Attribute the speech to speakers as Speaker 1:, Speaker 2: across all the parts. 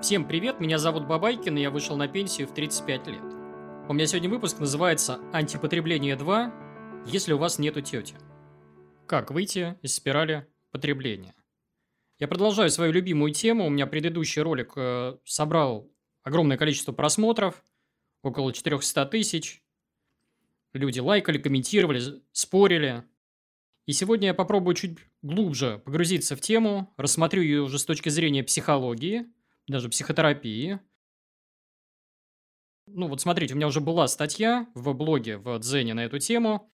Speaker 1: Всем привет, меня зовут Бабайкин, и я вышел на пенсию в 35 лет. У меня сегодня выпуск называется «Антипотребление 2. Если у вас нету тети». Как выйти из спирали потребления? Я продолжаю свою любимую тему. У меня предыдущий ролик э, собрал огромное количество просмотров, около 400 тысяч. Люди лайкали, комментировали, спорили. И сегодня я попробую чуть глубже погрузиться в тему, рассмотрю ее уже с точки зрения психологии – даже психотерапии. Ну вот смотрите, у меня уже была статья в блоге в Дзене на эту тему,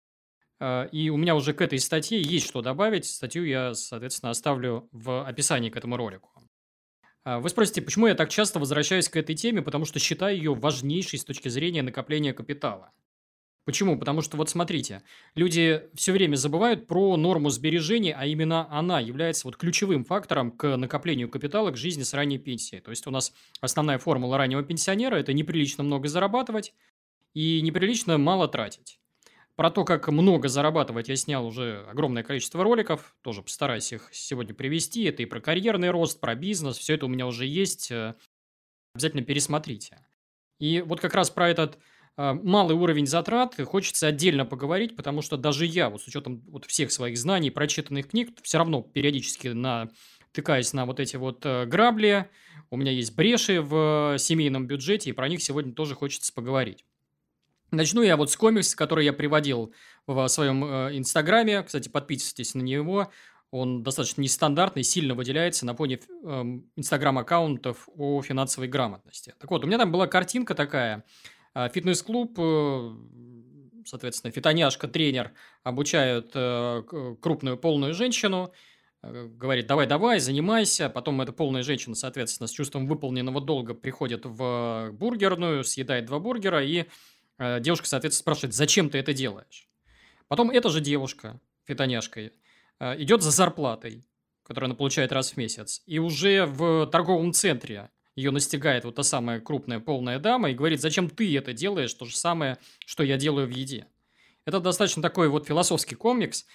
Speaker 1: э, и у меня уже к этой статье есть что добавить. Статью я, соответственно, оставлю в описании к этому ролику. Э, вы спросите, почему я так часто возвращаюсь к этой теме? Потому что считаю ее важнейшей с точки зрения накопления капитала. Почему? Потому что вот смотрите, люди все время забывают про норму сбережений, а именно она является вот ключевым фактором к накоплению капитала к жизни с ранней пенсией. То есть у нас основная формула раннего пенсионера – это неприлично много зарабатывать и неприлично мало тратить. Про то, как много зарабатывать, я снял уже огромное количество роликов, тоже постараюсь их сегодня привести. Это и про карьерный рост, про бизнес, все это у меня уже есть. Э, обязательно пересмотрите. И вот как раз про этот малый уровень затрат, хочется отдельно поговорить, потому что даже я, вот с учетом вот всех своих знаний, прочитанных книг, все равно периодически натыкаюсь на вот эти вот э, грабли, у меня есть бреши в семейном бюджете, и про них сегодня тоже хочется поговорить. Начну я вот с комикса, который я приводил в своем э, инстаграме. Кстати, подписывайтесь на него. Он достаточно нестандартный, сильно выделяется на фоне эм, инстаграм-аккаунтов о финансовой грамотности. Так вот, у меня там была картинка такая – а, фитнес-клуб, э, соответственно, фитоняшка, тренер обучают э, крупную полную женщину, э, говорит, давай-давай, занимайся. Потом эта полная женщина, соответственно, с чувством выполненного долга приходит в бургерную, съедает два бургера, и девушка, соответственно, спрашивает, зачем ты это делаешь? Потом эта же девушка, фитоняшка, идет за зарплатой, которую она получает раз в месяц, и уже в торговом центре ее настигает вот та самая крупная полная дама и говорит, зачем ты это делаешь, то же самое, что я делаю в еде. Это достаточно такой вот философский комикс,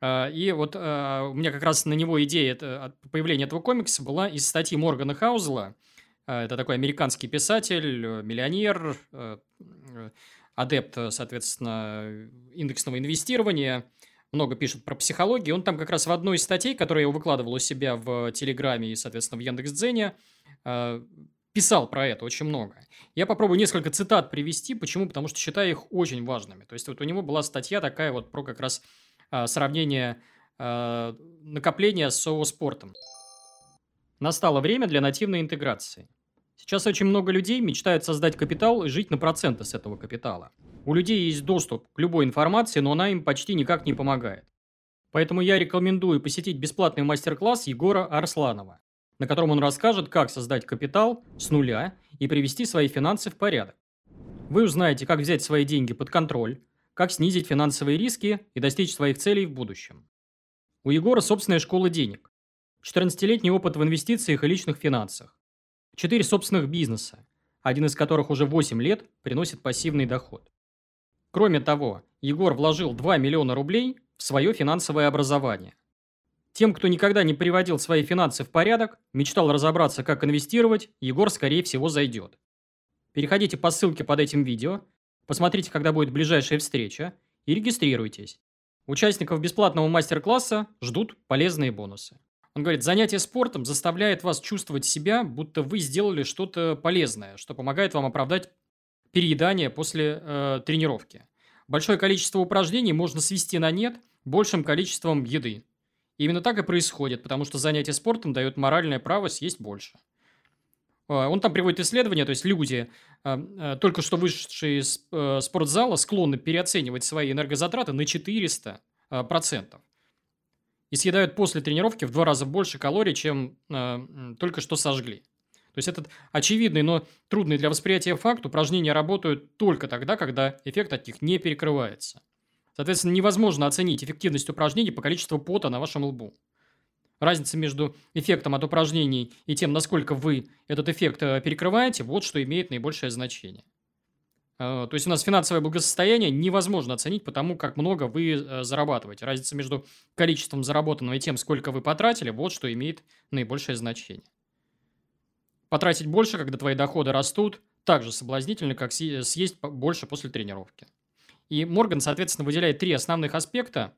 Speaker 1: а, и вот а, у меня как раз на него идея это, появления этого комикса была из статьи Моргана Хаузела. А, это такой американский писатель, миллионер, адепт, соответственно, индексного инвестирования. Много пишет про психологию. Он там как раз в одной из статей, которую я выкладывал у себя в Телеграме и, соответственно, в Яндекс.Дзене, Э, писал про это очень много. Я попробую несколько цитат привести. Почему? Потому что считаю их очень важными. То есть, вот у него была статья такая вот про как раз э, сравнение э, накопления со спортом. Настало время для нативной интеграции. Сейчас очень много людей мечтают создать капитал и жить на проценты с этого капитала. У людей есть доступ к любой информации, но она им почти никак не помогает. Поэтому я рекомендую посетить бесплатный мастер-класс Егора Арсланова на котором он расскажет, как создать капитал с нуля и привести свои финансы в порядок. Вы узнаете, как взять свои деньги под контроль, как снизить финансовые риски и достичь своих целей в будущем. У Егора собственная школа денег, 14-летний опыт в инвестициях и личных финансах, 4 собственных бизнеса, один из которых уже 8 лет приносит пассивный доход. Кроме того, Егор вложил 2 миллиона рублей в свое финансовое образование – тем, кто никогда не приводил свои финансы в порядок, мечтал разобраться, как инвестировать, Егор, скорее всего, зайдет. Переходите по ссылке под этим видео, посмотрите, когда будет ближайшая встреча, и регистрируйтесь. Участников бесплатного мастер-класса ждут полезные бонусы. Он говорит, занятие спортом заставляет вас чувствовать себя, будто вы сделали что-то полезное, что помогает вам оправдать переедание после э, тренировки. Большое количество упражнений можно свести на нет большим количеством еды. Именно так и происходит, потому что занятие спортом дает моральное право съесть больше. А, он там приводит исследования, то есть люди, а, а, только что вышедшие из э, спортзала, склонны переоценивать свои энергозатраты на 400%. процентов И съедают после тренировки в два раза больше калорий, чем только что сожгли. То есть этот очевидный, но трудный для восприятия факт, упражнения работают только тогда, когда эффект от них не перекрывается. Соответственно, невозможно оценить эффективность упражнений по количеству пота на вашем лбу. Разница между эффектом от упражнений и тем, насколько вы этот эффект э, перекрываете, вот что имеет наибольшее значение. Э, то есть у нас финансовое благосостояние невозможно оценить по тому, как много вы э, зарабатываете. Разница между количеством заработанного и тем, сколько вы потратили, вот что имеет наибольшее значение. Потратить больше, когда твои доходы растут, так же соблазнительно, как съесть больше после тренировки. И Морган, соответственно, выделяет три основных аспекта,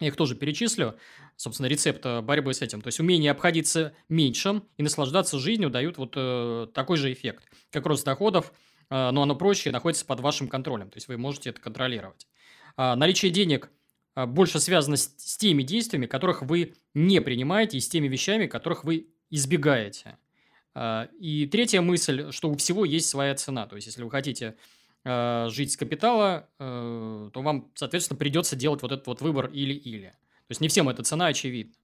Speaker 1: я их тоже перечислю, собственно, рецепт э, борьбы с этим. То есть, умение обходиться меньшим и наслаждаться жизнью дают вот э, такой же эффект, как рост доходов, э, но оно проще и находится под вашим контролем. То есть, вы можете это контролировать. А, наличие денег а, больше связано с, с теми действиями, которых вы не принимаете, и с теми вещами, которых вы избегаете. А, и третья мысль, что у всего есть своя цена. То есть, если вы хотите а, жить с капитала, то вам, соответственно, придется делать вот этот вот выбор или-или. То есть, не всем эта цена очевидна.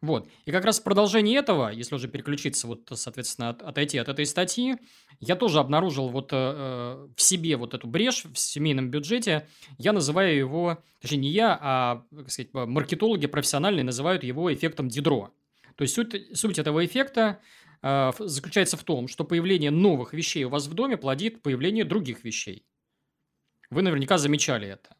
Speaker 1: Вот. И как раз в продолжении этого, если уже переключиться, вот, соответственно, от, отойти от этой статьи, я тоже обнаружил вот э, в себе вот эту брешь в семейном бюджете. Я называю его, точнее, не я, а, как сказать, маркетологи профессиональные называют его эффектом Дидро. То есть, суть, суть этого эффекта э, заключается в том, что появление новых вещей у вас в доме плодит появление других вещей. Вы наверняка замечали это.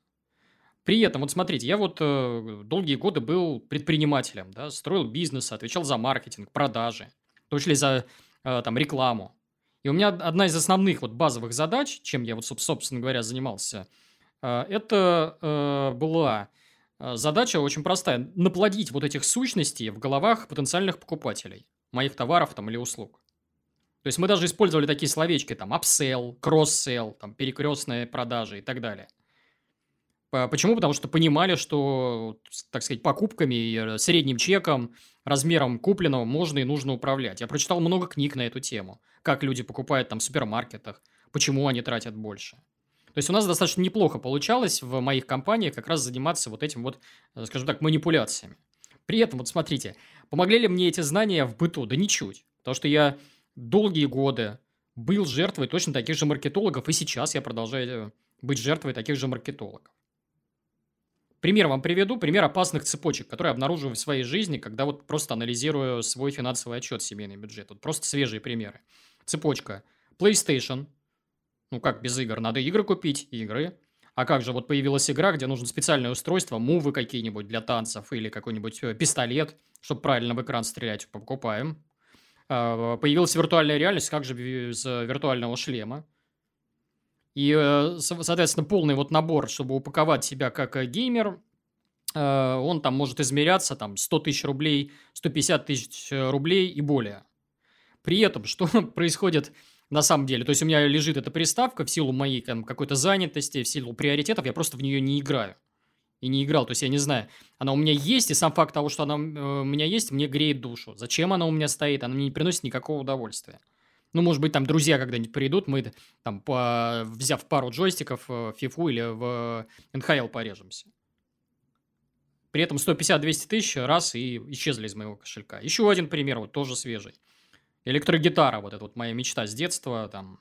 Speaker 1: При этом, вот смотрите, я вот э, долгие годы был предпринимателем, да, строил бизнес, отвечал за маркетинг, продажи, в том числе за э, там рекламу. И у меня одна из основных вот базовых задач, чем я вот, собственно говоря, занимался, э, это э, была э, задача очень простая – наплодить вот этих сущностей в головах потенциальных покупателей моих товаров там или услуг. То есть мы даже использовали такие словечки, там, upsell, cross-sell, там, перекрестные продажи и так далее. Почему? Потому что понимали, что, так сказать, покупками э, средним чеком, размером купленного можно и нужно управлять. Я прочитал много книг на эту тему. Как люди покупают там в супермаркетах, почему они тратят больше. То есть у нас достаточно неплохо получалось в моих компаниях как раз заниматься вот этим вот, э, скажем так, манипуляциями. При этом, вот смотрите, помогли ли мне эти знания в быту? Да ничуть. Потому что я долгие годы был жертвой точно таких же маркетологов, и сейчас я продолжаю быть жертвой таких же маркетологов. Пример вам приведу, пример опасных цепочек, которые обнаруживаю в своей жизни, когда вот просто анализирую свой финансовый отчет, семейный бюджет. Вот просто свежие примеры. Цепочка. PlayStation. Ну как без игр? Надо игры купить, игры. А как же, вот появилась игра, где нужно специальное устройство, мувы какие-нибудь для танцев или какой-нибудь э, пистолет, чтобы правильно в экран стрелять, покупаем. А, появилась виртуальная реальность, как же без виртуального шлема? И, э, соответственно, полный вот набор, чтобы упаковать себя как э, геймер, э, он там может измеряться там 100 тысяч рублей, 150 тысяч рублей и более. При этом, что происходит на самом деле? То есть, у меня лежит эта приставка в силу моей там, какой-то занятости, в силу приоритетов, я просто в нее не играю. И не играл, то есть я не знаю, она у меня есть, и сам факт того, что она у меня есть, мне греет душу. Зачем она у меня стоит, она мне не приносит никакого удовольствия. Ну, может быть, там друзья когда-нибудь придут, мы там, по, взяв пару джойстиков в FIFA или в НХЛ порежемся. При этом 150-200 тысяч раз и исчезли из моего кошелька. Еще один пример, вот тоже свежий. Электрогитара, вот это вот моя мечта с детства, там,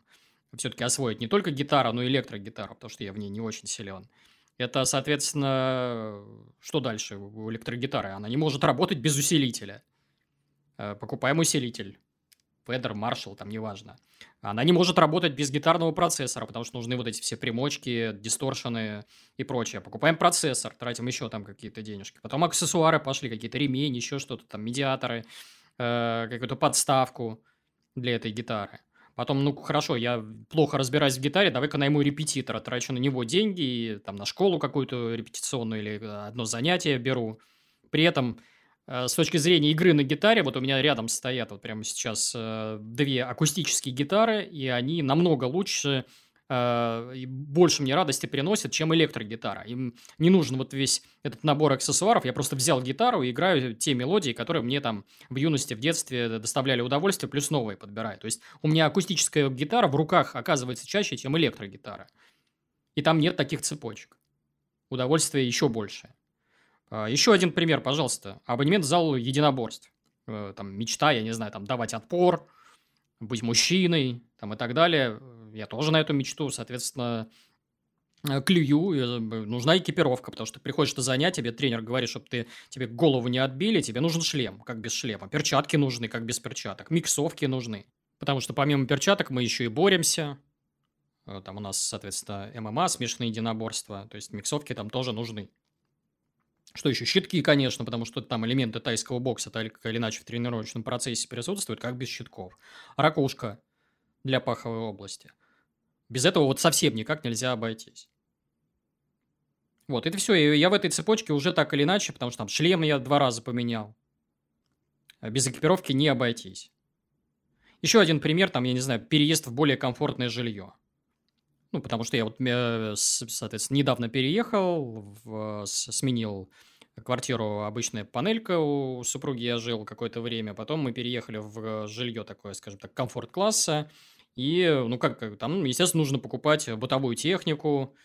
Speaker 1: все-таки освоить не только гитару, но и электрогитару, потому что я в ней не очень силен. Это, соответственно, что дальше у электрогитары? Она не может работать без усилителя. Э, покупаем усилитель. Федер, Маршал, там неважно. Она не может работать без гитарного процессора, потому что нужны вот эти все примочки, дисторшены и прочее. Покупаем процессор, тратим еще там какие-то денежки. Потом аксессуары пошли, какие-то ремень, еще что-то там, медиаторы, э, какую-то подставку для этой гитары. Потом, ну, хорошо, я плохо разбираюсь в гитаре, давай-ка найму репетитора, трачу на него деньги, и, там, на школу какую-то репетиционную или одно занятие беру. При этом Э, с точки зрения игры на гитаре, вот у меня рядом стоят вот прямо сейчас э, две акустические гитары, и они намного лучше э, больше мне радости приносят, чем электрогитара. Им не нужен вот весь этот набор аксессуаров. Я просто взял гитару и играю те мелодии, которые мне там в юности, в детстве доставляли удовольствие, плюс новые подбираю. То есть у меня акустическая гитара в руках оказывается чаще, чем электрогитара. И там нет таких цепочек. Удовольствие еще больше. А, Еще один пример, пожалуйста. Абонемент в зал единоборств. Э, там мечта, я не знаю, там давать отпор, быть мужчиной, там и так далее. Я тоже на эту мечту, соответственно, э, клюю. Э, нужна экипировка, потому что приходишь на занятие, тебе тренер говорит, чтобы ты, тебе голову не отбили, тебе нужен шлем, как без шлема. Перчатки нужны, как без перчаток. Миксовки нужны. Потому что помимо перчаток мы еще и боремся. Там у нас, соответственно, ММА, смешанные единоборства. То есть миксовки там тоже нужны. Что еще? Щитки, конечно, потому что там элементы тайского бокса так или иначе в тренировочном процессе присутствуют, как без щитков. Ракушка для паховой области. Без этого вот совсем никак нельзя обойтись. Вот, это все. Я в этой цепочке уже так или иначе, потому что там шлем я два раза поменял. А без экипировки не обойтись. Еще один пример, там, я не знаю, переезд в более комфортное жилье. Ну, потому что я вот, э, соответственно, недавно переехал, в, сменил квартиру, обычная панелька у супруги я жил какое-то время, потом мы переехали в жилье такое, скажем так, комфорт-класса, и, ну, как, там, естественно, нужно покупать бытовую технику,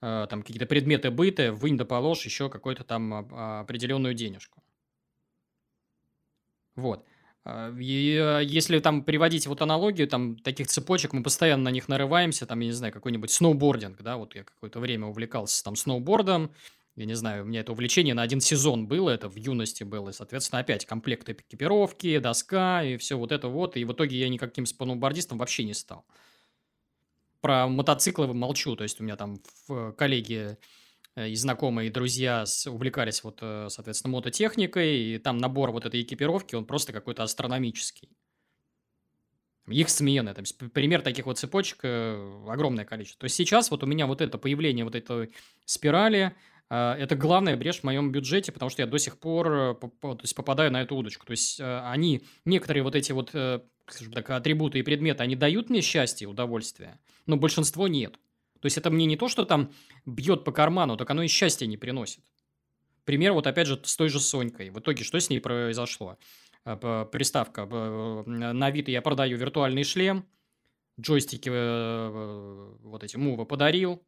Speaker 1: э, там какие-то предметы быта, вынь да положь еще какую-то там а, определенную денежку. Вот. А, и а, если там приводить вот аналогию, там таких цепочек, мы постоянно на них нарываемся, там, я не знаю, какой-нибудь сноубординг, да, вот я какое-то время увлекался там сноубордом, я не знаю, у меня это увлечение на один сезон было, это в юности было, и, соответственно, опять комплекты экипировки, доска и все вот это вот, и в итоге я никаким сноубордистом вообще не стал. Про мотоциклы молчу, то есть у меня там коллеги Э, и знакомые, и друзья увлекались вот, э, соответственно, мототехникой, и там набор вот этой экипировки, он просто какой-то астрономический. Их смены, там, пример таких вот цепочек э, огромное количество. То есть сейчас вот у меня вот это появление вот этой спирали, это главная брешь в моем бюджете, потому что я до сих пор то есть попадаю на эту удочку. То есть они, некоторые вот эти вот, скажем так, атрибуты и предметы, они дают мне счастье, удовольствие, но большинство нет. То есть это мне не то, что там бьет по карману, так оно и счастья не приносит. Пример вот опять же с той же Сонькой. В итоге что с ней произошло? Э, приставка. На вид я продаю виртуальный шлем, джойстики э, вот эти мувы подарил,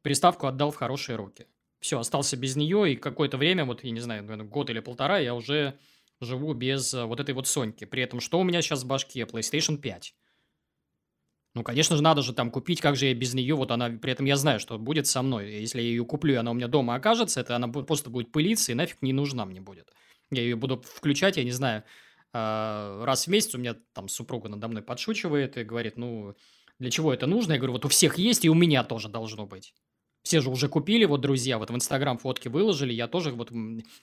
Speaker 1: приставку отдал в хорошие руки. Все, остался без нее, и какое-то время, вот, я не знаю, год или полтора, я уже живу без э, вот этой вот Соньки. При этом, что у меня сейчас в башке? PlayStation 5. Ну, конечно же, надо же там купить, как же я без нее, вот она, при этом я знаю, что будет со мной. Если я ее куплю, и она у меня дома окажется, это она просто будет пылиться и нафиг не нужна мне будет. Я ее буду включать, я не знаю, а, раз в месяц у меня там супруга надо мной подшучивает и говорит, ну, для чего это нужно? Я говорю, вот у всех есть, и у меня тоже должно быть. Все же уже купили, вот друзья, вот в Инстаграм фотки выложили, я тоже вот,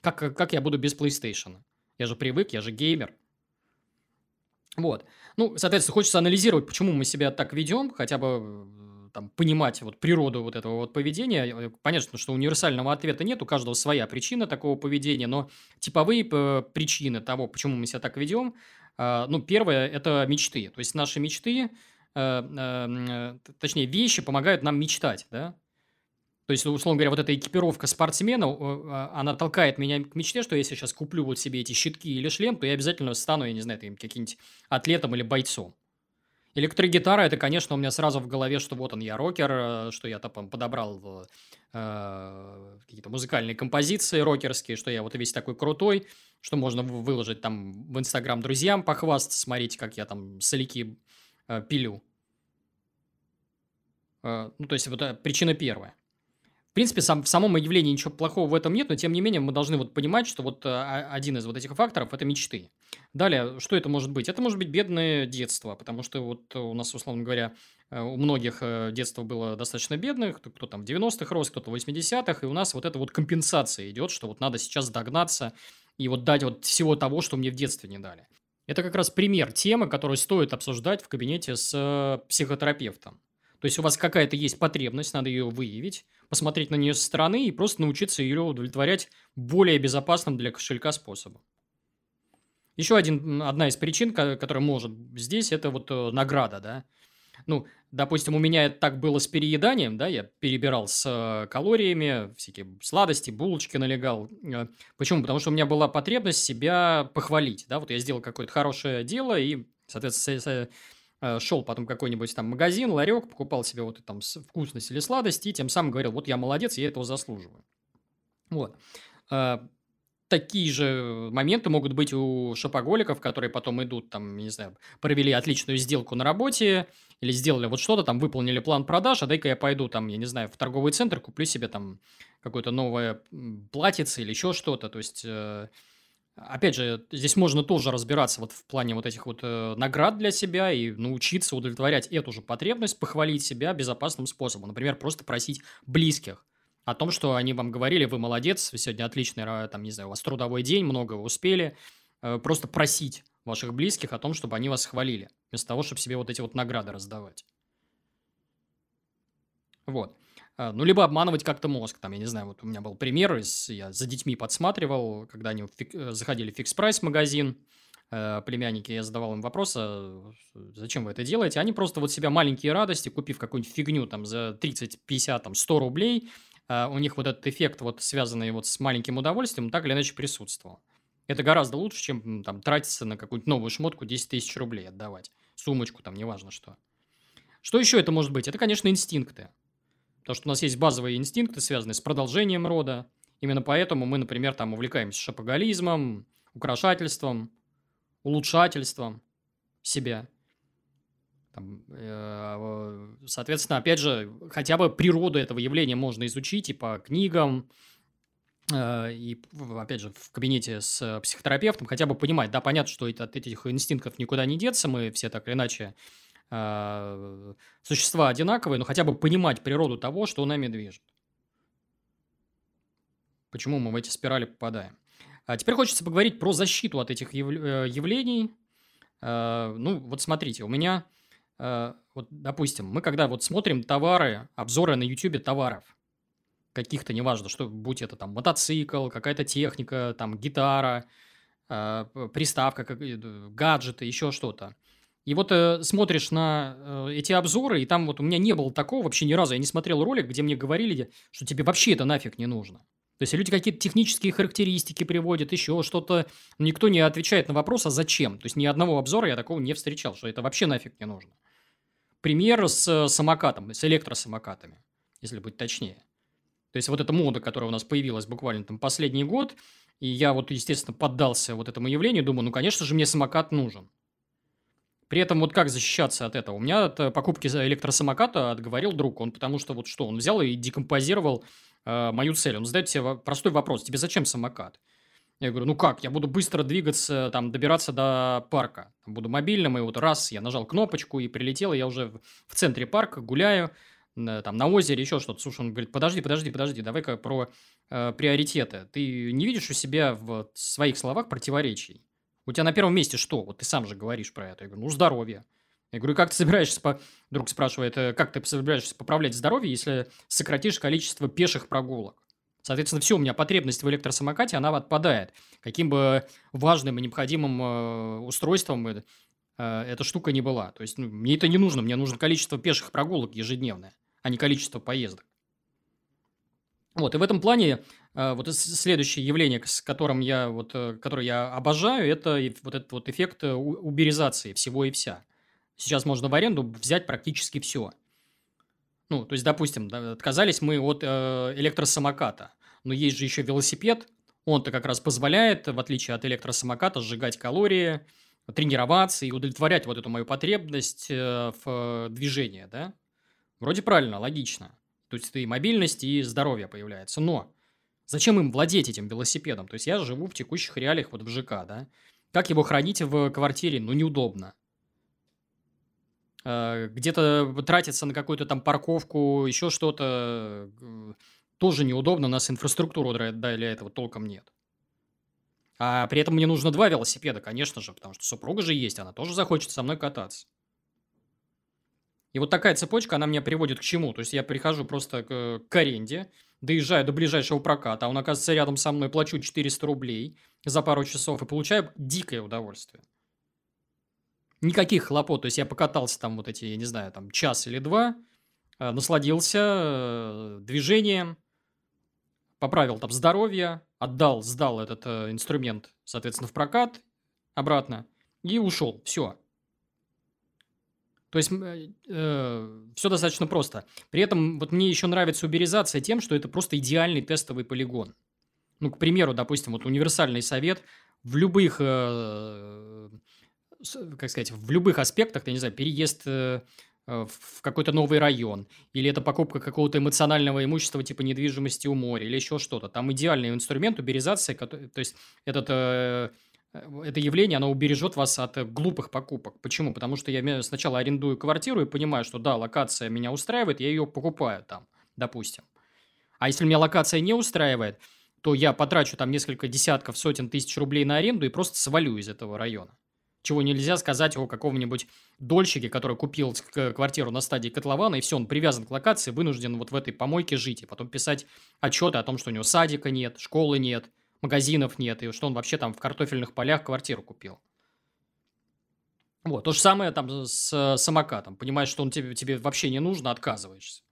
Speaker 1: как, как я буду без PlayStation? Я же привык, я же геймер. Вот. Ну, соответственно, хочется анализировать, почему мы себя так ведем, хотя бы э, там, понимать вот природу вот этого вот поведения. Э, понятно, что универсального ответа нет, у каждого своя причина такого поведения, но типовые э, причины того, почему мы себя так ведем, ну, первое – это мечты. То есть наши мечты, точнее, вещи помогают нам мечтать, да? То есть, условно говоря, вот эта экипировка спортсмена, а, она толкает меня к мечте, что если я сейчас куплю вот себе эти щитки или шлем, то я обязательно стану, я не знаю, каким-нибудь атлетом или бойцом. Электрогитара, это, конечно, у меня сразу в голове, что вот он, я рокер, э, что я там подобрал э, какие-то музыкальные композиции рокерские, что я вот весь такой крутой, что можно выложить там в Инстаграм друзьям, похвастаться, смотрите, как я там соляки э, пилю. Э, ну, то есть, вот э, причина первая принципе, сам, в самом явлении ничего плохого в этом нет, но тем не менее мы должны вот понимать, что вот а, один из вот этих факторов – это мечты. Далее, что это может быть? Это может быть бедное детство, потому что вот у нас, условно говоря, э, у многих э, детство было достаточно кто, кто там в 90-х рос, кто-то в 80-х, и у нас вот эта вот компенсация идет, что вот надо сейчас догнаться и вот дать вот всего того, что мне в детстве не дали. Это как раз пример темы, которую стоит обсуждать в кабинете с э, психотерапевтом. То есть у вас какая-то есть потребность, надо ее выявить, посмотреть на нее со стороны и просто научиться ее удовлетворять более безопасным для кошелька способом. Еще один, одна из причин, которая может здесь, это вот э, награда, да. Ну, допустим, у меня так было с перееданием, да, я перебирал с э, калориями, всякие сладости, булочки налегал. Э, почему? Потому что у меня была потребность себя похвалить, да, вот я сделал какое-то хорошее дело и, соответственно, шел потом какой-нибудь там магазин, ларек, покупал себе вот там вкусность или сладость, и тем самым говорил, вот я молодец, я этого заслуживаю. Вот. Э, такие же моменты могут быть у шопоголиков, которые потом идут, там, не знаю, провели отличную сделку на работе, или сделали вот что-то, там, выполнили план продаж, а дай-ка я пойду, там, я не знаю, в торговый центр, куплю себе там какое-то новое платьице или еще что-то, то есть э, Опять же, здесь можно тоже разбираться вот в плане вот этих вот э, наград для себя и научиться удовлетворять эту же потребность, похвалить себя безопасным способом. Например, просто просить близких о том, что они вам говорили, вы молодец, сегодня отличный, там, не знаю, у вас трудовой день, много вы успели. Э, просто просить ваших близких о том, чтобы они вас хвалили, вместо того, чтобы себе вот эти вот награды раздавать. Вот. А, ну, либо обманывать как-то мозг. Там, я не знаю, вот у меня был пример, я за детьми подсматривал, когда они э, заходили в Fix Price магазин, э, племянники, я задавал им вопрос, а зачем вы это делаете? Они просто вот себя маленькие радости, купив какую-нибудь фигню там за 30, 50, там 100 рублей, а у них вот этот эффект, вот связанный вот с маленьким удовольствием, так или иначе присутствовал. Это гораздо лучше, чем там тратиться на какую-нибудь новую шмотку 10 тысяч рублей отдавать. Сумочку там, неважно что. Что еще это может быть? Это, конечно, инстинкты. Потому что у нас есть базовые инстинкты, связанные с продолжением рода. Именно поэтому мы, например, там увлекаемся шапоголизмом, украшательством, улучшательством себя. Там, э, соответственно, опять же, хотя бы природу этого явления можно изучить и по книгам, Э, и, опять же, в кабинете с психотерапевтом хотя бы понимать, да, понятно, что от этих инстинктов никуда не деться, мы все так или иначе э, существа одинаковые, но хотя бы понимать природу того, что нами движет. Почему мы в эти спирали попадаем. А теперь хочется поговорить про защиту от этих. Э, явлений. Ну, вот смотрите, у меня, вот, допустим, мы когда вот смотрим товары, обзоры на YouTube товаров – каких-то, неважно, что, будь это там мотоцикл, какая-то техника, там гитара, э, приставка, гаджеты, еще что-то. И вот э, смотришь на э, эти обзоры, и там вот у меня не было такого вообще ни разу. Я не смотрел ролик, где мне говорили, что тебе вообще это нафиг не нужно. То есть люди какие-то технические характеристики приводят, еще что-то. Никто не отвечает на вопрос, а зачем. То есть ни одного обзора я такого не встречал, что это вообще нафиг не нужно. Пример с э, самокатом, с электросамокатами, если быть точнее. То есть вот эта мода, которая у нас появилась буквально там последний год, и я вот, естественно, поддался вот этому явлению, думаю, ну, конечно же, мне самокат нужен. При этом вот как защищаться от этого? У меня от э, покупки электросамоката отговорил друг. Он потому что вот что, он взял и декомпозировал э, мою цель. Он задает себе простой вопрос. Тебе зачем самокат? Я говорю, ну как, я буду быстро двигаться, там, добираться до парка. Буду мобильным, и вот раз я нажал кнопочку и прилетел, и я уже в центре парка гуляю, там, на озере, еще что-то. Слушай, он говорит, подожди, подожди, подожди, давай-ка про э, приоритеты. Ты не видишь у себя в своих словах противоречий? У тебя на первом месте что? Вот ты сам же говоришь про это. Я говорю, ну, здоровье. Я говорю, как ты собираешься, по... друг спрашивает, «Э, как ты собираешься поправлять здоровье, если сократишь количество пеших прогулок? Соответственно, все, у меня потребность в электросамокате, она отпадает. Каким бы важным и необходимым э, устройством э, эта штука не была. То есть, ну, мне это не нужно, мне нужно количество пеших прогулок ежедневное а не количество поездок. Вот, и в этом плане вот следующее явление, с которым я, вот, э, которое я обожаю, это вот этот вот эффект э, уберизации всего и вся. Сейчас можно в аренду взять практически все. Ну, то есть, допустим, отказались мы от э, электросамоката, но есть же еще велосипед, он-то как раз позволяет, в отличие от электросамоката, сжигать калории, тренироваться и удовлетворять вот эту мою потребность в движении, да. Вроде правильно, логично. То есть и мобильность, и здоровье появляется. Но зачем им владеть этим велосипедом? То есть я живу в текущих реалиях вот в ЖК, да? Как его хранить в квартире? Ну, неудобно. А, где-то тратиться на какую-то там парковку, еще что-то, тоже неудобно. У нас инфраструктуры для этого толком нет. А при этом мне нужно два велосипеда, конечно же, потому что супруга же есть, она тоже захочет со мной кататься. И вот такая цепочка, она меня приводит к чему? То есть я прихожу просто к, к аренде, доезжаю до ближайшего проката, а он оказывается рядом со мной, плачу 400 рублей за пару часов и получаю дикое удовольствие. Никаких хлопот, то есть я покатался там вот эти, я не знаю, там час или два, э, насладился э, движением, поправил там здоровье, отдал, сдал этот э, инструмент, соответственно, в прокат обратно и ушел. Все. То есть э, э, все достаточно просто. При этом вот мне еще нравится уберизация тем, что это просто идеальный тестовый полигон. Ну, к примеру, допустим, вот универсальный совет в любых, э, как сказать, в любых аспектах, я не знаю, переезд э, в какой-то новый район, или это покупка какого-то эмоционального имущества типа недвижимости у моря, или еще что-то. Там идеальный инструмент уберизации, то есть этот э, Э, это явление, оно убережет вас от э, глупых покупок. Почему? Потому что я сначала арендую квартиру и понимаю, что да, локация меня устраивает, я ее покупаю там, допустим. А если меня локация не устраивает, то я потрачу там несколько десятков, сотен тысяч рублей на аренду и просто свалю из этого района. Чего нельзя сказать о каком-нибудь дольщике, который купил квартиру на стадии котлована, и все, он привязан к локации, вынужден вот в этой помойке жить, и потом писать отчеты о том, что у него садика нет, школы нет, магазинов нет, и что он вообще там в картофельных полях квартиру купил. Вот, то же самое там с самокатом. Понимаешь, что он тебе, тебе вообще не нужно, отказываешься.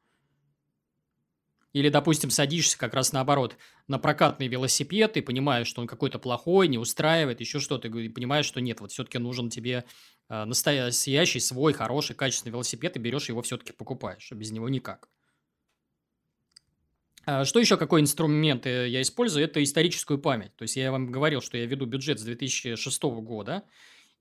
Speaker 1: Или, допустим, садишься как раз наоборот на прокатный велосипед и понимаешь, что он какой-то плохой, не устраивает, еще что-то, и понимаешь, что нет, вот все-таки нужен тебе э, настоящий, свой, хороший, качественный велосипед, и берешь его все-таки покупаешь, а без него никак. А что еще, какой инструмент э, я использую? Это историческую память. То есть я вам говорил, что я веду бюджет с 2006 года,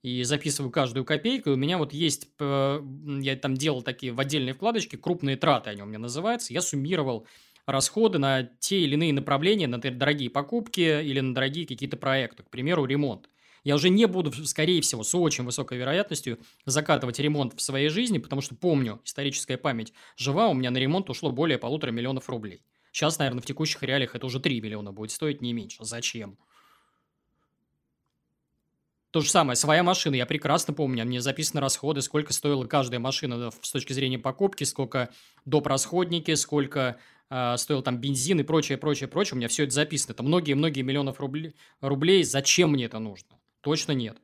Speaker 1: и записываю каждую копейку. И у меня вот есть, я там делал такие в отдельной вкладочке, крупные траты, они у меня называются. Я суммировал расходы на те или иные направления, на дорогие покупки или на дорогие какие-то проекты, к примеру, ремонт. Я уже не буду, скорее всего, с очень высокой вероятностью закатывать ремонт в своей жизни, потому что помню, историческая память жива, у меня на ремонт ушло более полутора миллионов рублей. Сейчас, наверное, в текущих реалиях это уже 3 миллиона будет стоить, не меньше. Зачем? То же самое, своя машина, я прекрасно помню, мне записаны расходы, сколько стоила каждая машина с точки зрения покупки, сколько доп. расходники, сколько э, стоил там бензин и прочее, прочее, прочее. У меня все это записано. Это многие-многие миллионов рублей, рублей. Зачем мне это нужно? Точно нет.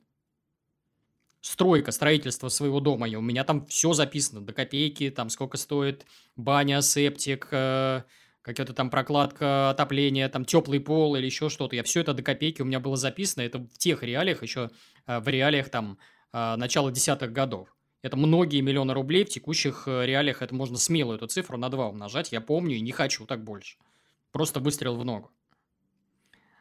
Speaker 1: Стройка, строительство своего дома. У меня там все записано до копейки, там сколько стоит баня, септик, э, какая-то там прокладка, отопление, там теплый пол или еще что-то. Я все это до копейки у меня было записано. Это в тех реалиях, еще э, в реалиях там э, начала десятых годов. Это многие миллионы рублей в текущих э, реалиях. Это можно смело эту цифру на 2 умножать. Я помню и не хочу так больше. Просто выстрел в ногу.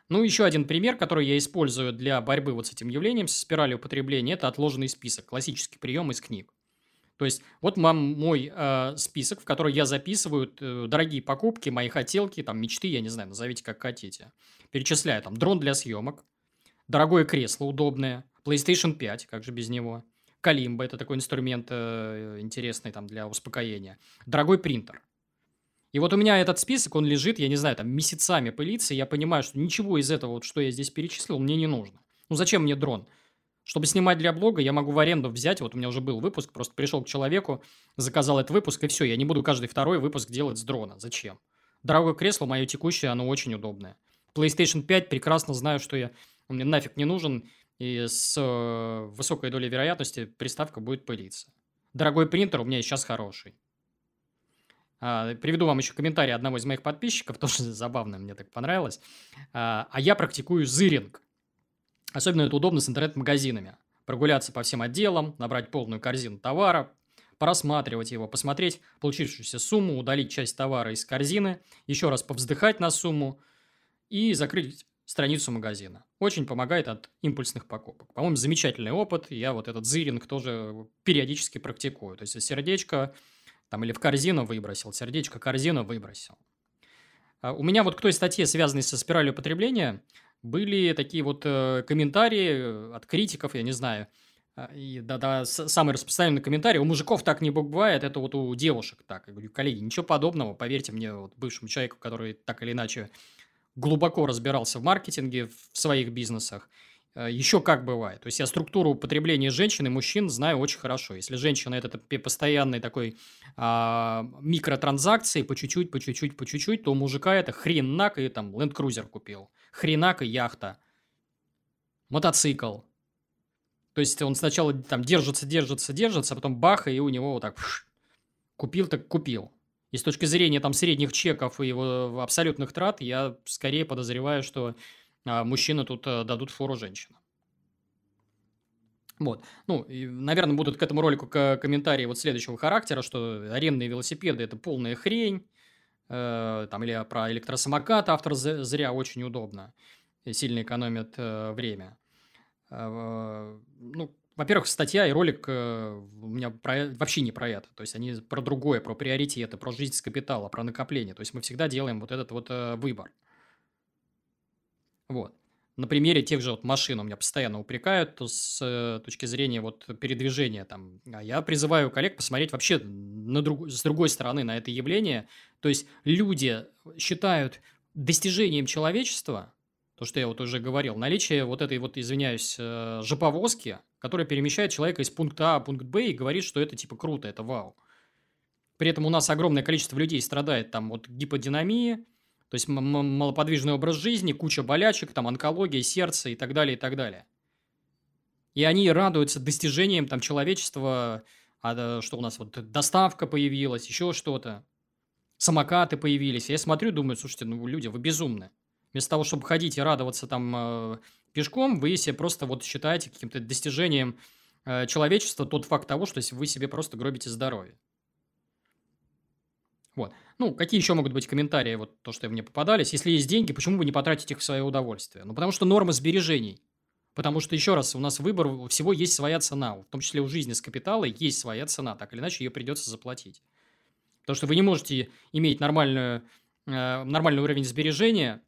Speaker 1: Ну, еще один пример, который я использую для борьбы вот с этим явлением, с спиралью потребления, это отложенный список, классический прием из книг. То есть вот мам, мой э, список, в который я записываю э, дорогие покупки, мои хотелки, там мечты, я не знаю, назовите как хотите. Перечисляю там дрон для съемок, дорогое кресло удобное, PlayStation 5, как же без него, Калимба, это такой инструмент э, интересный там для успокоения, дорогой принтер. И вот у меня этот список, он лежит, я не знаю, там месяцами пылится, и я понимаю, что ничего из этого, вот, что я здесь перечислил, мне не нужно. Ну зачем мне дрон? Чтобы снимать для блога, я могу в аренду взять, вот у меня уже был выпуск, просто пришел к человеку, заказал этот выпуск, и все, я не буду каждый второй выпуск делать с дрона. Зачем? Дорогое кресло мое текущее, оно очень удобное. PlayStation 5 прекрасно знаю, что я, он мне нафиг не нужен, и с э, высокой долей вероятности приставка будет пылиться. Дорогой принтер у меня сейчас хороший. А, приведу вам еще комментарий одного из моих подписчиков, тоже забавно, мне так понравилось. А, а я практикую зыринг. Особенно это удобно с интернет-магазинами. Прогуляться по всем отделам, набрать полную корзину товара, просматривать его, посмотреть получившуюся сумму, удалить часть товара из корзины, еще раз повздыхать на сумму и закрыть страницу магазина. Очень помогает от импульсных покупок. По-моему, замечательный опыт. Я вот этот зыринг тоже периодически практикую. То есть сердечко там или в корзину выбросил, сердечко корзину выбросил. А у меня вот к той статье, связанной со спиралью потребления, были такие вот э, комментарии э, от критиков, я не знаю. А, и да, да, самый распространенный комментарий. У мужиков так не бывает, это вот у девушек так. Я говорю, коллеги, ничего подобного, поверьте мне, вот бывшему человеку, который так или иначе глубоко разбирался в маркетинге, в своих бизнесах. Э, Еще как бывает. То есть я структуру потребления женщин и мужчин знаю очень хорошо. Если женщина это постоянный такой а, микротранзакции, по чуть-чуть, по чуть-чуть, по чуть-чуть, то у мужика это хренак и там Land Cruiser купил хренак и яхта, мотоцикл. То есть он сначала там держится, держится, держится, а потом бах, и у него вот так пш, купил так купил. И с точки зрения там средних чеков и его абсолютных трат, я скорее подозреваю, что а, мужчины тут а, дадут фору женщинам. Вот. Ну, и, наверное, будут к этому ролику комментарии вот следующего характера, что арендные велосипеды – это полная хрень, Э, там, или про электросамокат автор зря очень удобно, сильно экономит э, время. Э, ну, во-первых, статья и ролик у меня про, вообще не про это. То есть они про другое, про приоритеты, про жизнь с капитала, про накопление. То есть мы всегда делаем вот этот вот выбор. Вот. На примере тех же вот машин у меня постоянно упрекают то с точки зрения вот передвижения там. А я призываю коллег посмотреть вообще на друг, с другой стороны на это явление. То есть люди считают достижением человечества, то, что я вот уже говорил, наличие вот этой вот, извиняюсь, э, жоповозки, которая перемещает человека из пункта А в пункт Б и говорит, что это типа круто, это вау. При этом у нас огромное количество людей страдает там от гиподинамии, то есть малоподвижный образ жизни, куча болячек, там онкология, сердце и так далее, и так далее. И они радуются достижениям там человечества, а, что у нас вот доставка появилась, еще что-то. Самокаты появились. Я смотрю, думаю, слушайте, ну люди, вы безумны. Вместо того, чтобы ходить и радоваться там э, пешком, вы себе просто вот считаете каким-то достижением э, человечества тот факт того, что вы себе просто гробите здоровье. Вот. Ну, какие еще могут быть комментарии, вот то, что мне попадались? Если есть деньги, почему бы не потратить их в свое удовольствие? Ну, потому что норма сбережений. Потому что, еще раз, у нас выбор, у всего есть своя цена. В том числе у жизни с капиталой есть своя цена. Так или иначе, ее придется заплатить. Потому что вы не можете иметь нормальную, э, нормальный уровень сбережения,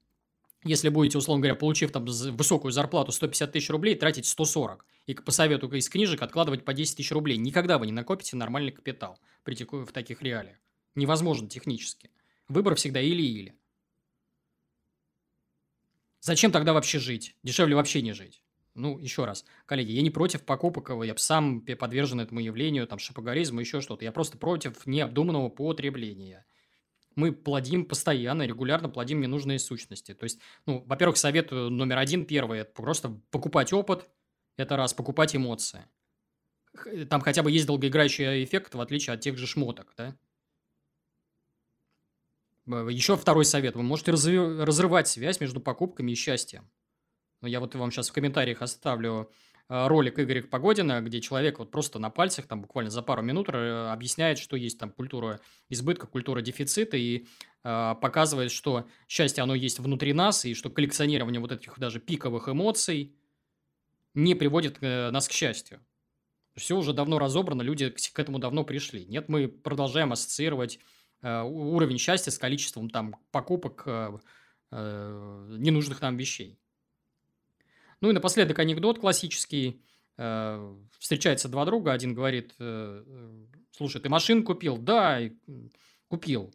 Speaker 1: если будете, условно говоря, получив там высокую зарплату 150 тысяч рублей, тратить 140. И по совету из книжек откладывать по 10 тысяч рублей. Никогда вы не накопите нормальный капитал при в таких реалиях. Невозможно технически. Выбор всегда или-или. Зачем тогда вообще жить? Дешевле вообще не жить. Ну, еще раз, коллеги, я не против покупок, я сам подвержен этому явлению, там, шапоголизму, еще что-то. Я просто против необдуманного потребления. Мы плодим постоянно, регулярно плодим ненужные сущности. То есть, ну, во-первых, совет номер один, первый, это просто покупать опыт, это раз, покупать эмоции. Там хотя бы есть долгоиграющий эффект, в отличие от тех же шмоток, да? Еще второй совет. Вы можете разрывать связь между покупками и счастьем. Но я вот вам сейчас в комментариях оставлю э, ролик Игоря Погодина, где человек вот просто на пальцах, там буквально за пару минут э, объясняет, что есть там культура избытка, культура дефицита, и э, показывает, что счастье, оно есть внутри нас, и что коллекционирование вот этих даже пиковых эмоций не приводит э, нас к счастью. Все уже давно разобрано, люди к, этому давно пришли. Нет, мы продолжаем ассоциировать Э, уровень счастья с количеством там покупок э, э, ненужных нам вещей. Ну и напоследок анекдот классический. Встречаются два друга, один говорит, слушай, ты машину купил? Да, купил.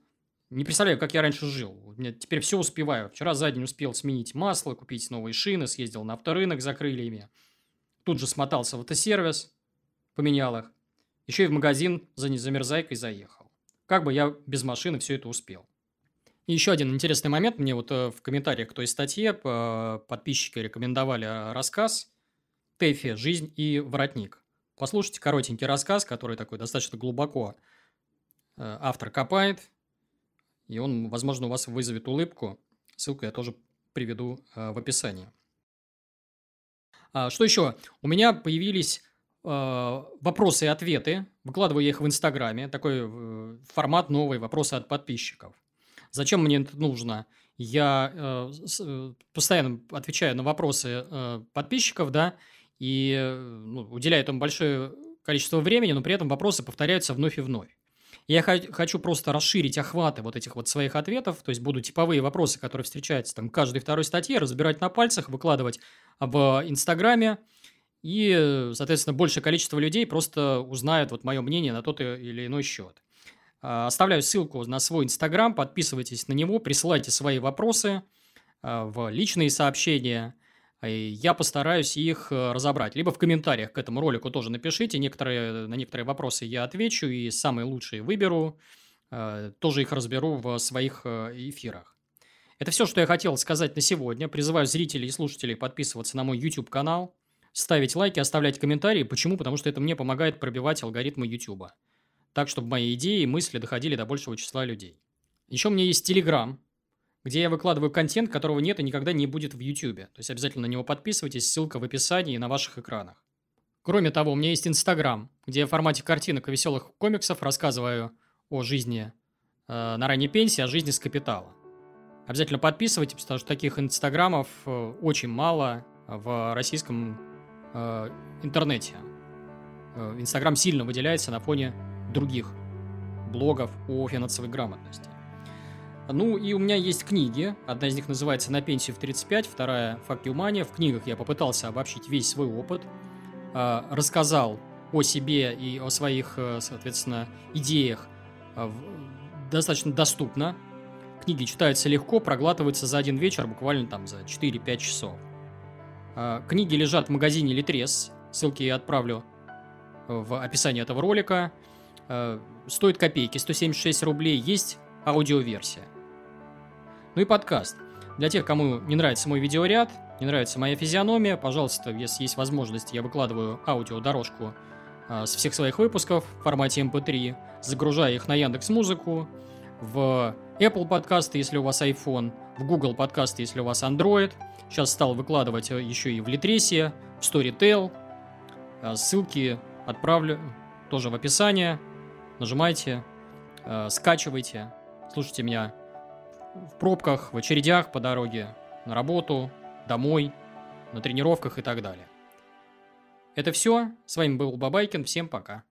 Speaker 1: Не представляю, как я раньше жил. Меня теперь все успеваю. Вчера за день успел сменить масло, купить новые шины, съездил на авторынок за крыльями. Тут же смотался в автосервис, поменял их. Еще и в магазин за незамерзайкой заехал. Как бы я без машины все это успел? И еще один интересный момент. Мне вот э, в комментариях к той статье подписчики рекомендовали э, рассказ «Тэфи. Жизнь и воротник». Послушайте коротенький рассказ, который такой достаточно глубоко э, автор копает. И он, возможно, у вас вызовет улыбку. Ссылку я тоже приведу в описании. А, что еще? У меня появились Э, вопросы и ответы. Выкладываю я их в Инстаграме. Такой э, формат новый, вопросы от подписчиков. Зачем мне это нужно? Я э, э, постоянно отвечаю на вопросы э, подписчиков, да, и э, ну, уделяю этому большое количество времени, но при этом вопросы повторяются вновь и вновь. Я хочу просто расширить охваты вот этих вот своих ответов, то есть буду типовые вопросы, которые встречаются там в каждой второй статье, разбирать на пальцах, выкладывать в Инстаграме, и, соответственно, большее количество людей просто узнают вот мое мнение на тот или иной счет. А, оставляю ссылку на свой Инстаграм, подписывайтесь на него, присылайте свои вопросы а, в личные сообщения, и я постараюсь их э, разобрать. Либо в комментариях к этому ролику тоже напишите, некоторые, на некоторые вопросы я отвечу и самые лучшие выберу, а, тоже их разберу в своих э, эфирах. Это все, что я хотел сказать на сегодня. Призываю зрителей и слушателей подписываться на мой YouTube-канал – ставить лайки, оставлять комментарии. Почему? Потому что это мне помогает пробивать алгоритмы YouTube. Так, чтобы мои идеи и мысли доходили до большего числа людей. Еще у меня есть Telegram, где я выкладываю контент, которого нет и никогда не будет в YouTube. То есть обязательно на него подписывайтесь, ссылка в описании и на ваших экранах. Кроме того, у меня есть Инстаграм, где я в формате картинок и веселых комиксов рассказываю о жизни э, на ранней пенсии, о жизни с капитала. Обязательно подписывайтесь, потому что таких инстаграмов э, очень мало в российском э, интернете. Э, Инстаграм сильно выделяется на фоне других блогов о финансовой грамотности. Ну и у меня есть книги. Одна из них называется «На пенсию в 35», вторая «Фактиумания». В книгах я попытался обобщить весь свой опыт, э, рассказал о себе и о своих, э, соответственно, идеях достаточно доступно. Книги читаются легко, проглатываются за один вечер, буквально там за 4-5 часов. Э, книги лежат в магазине Литрес, ссылки я отправлю в описании этого ролика. Э, стоит копейки, 176 рублей, есть аудиоверсия. Ну и подкаст. Для тех, кому не нравится мой видеоряд, не нравится моя физиономия, пожалуйста, если есть возможность, я выкладываю аудиодорожку э, с всех своих выпусков в формате MP3, эм загружая их на Яндекс Музыку, в Apple подкасты, если у вас iPhone, в Google подкасты, если у вас Android. Сейчас стал выкладывать э, еще и в Литресе, в Storytel. Э, ссылки отправлю тоже в описание. Нажимайте, скачивайте, слушайте меня в пробках, в очередях по дороге на работу, домой, на тренировках и так далее. Это все. С вами был Бабайкин. Всем пока.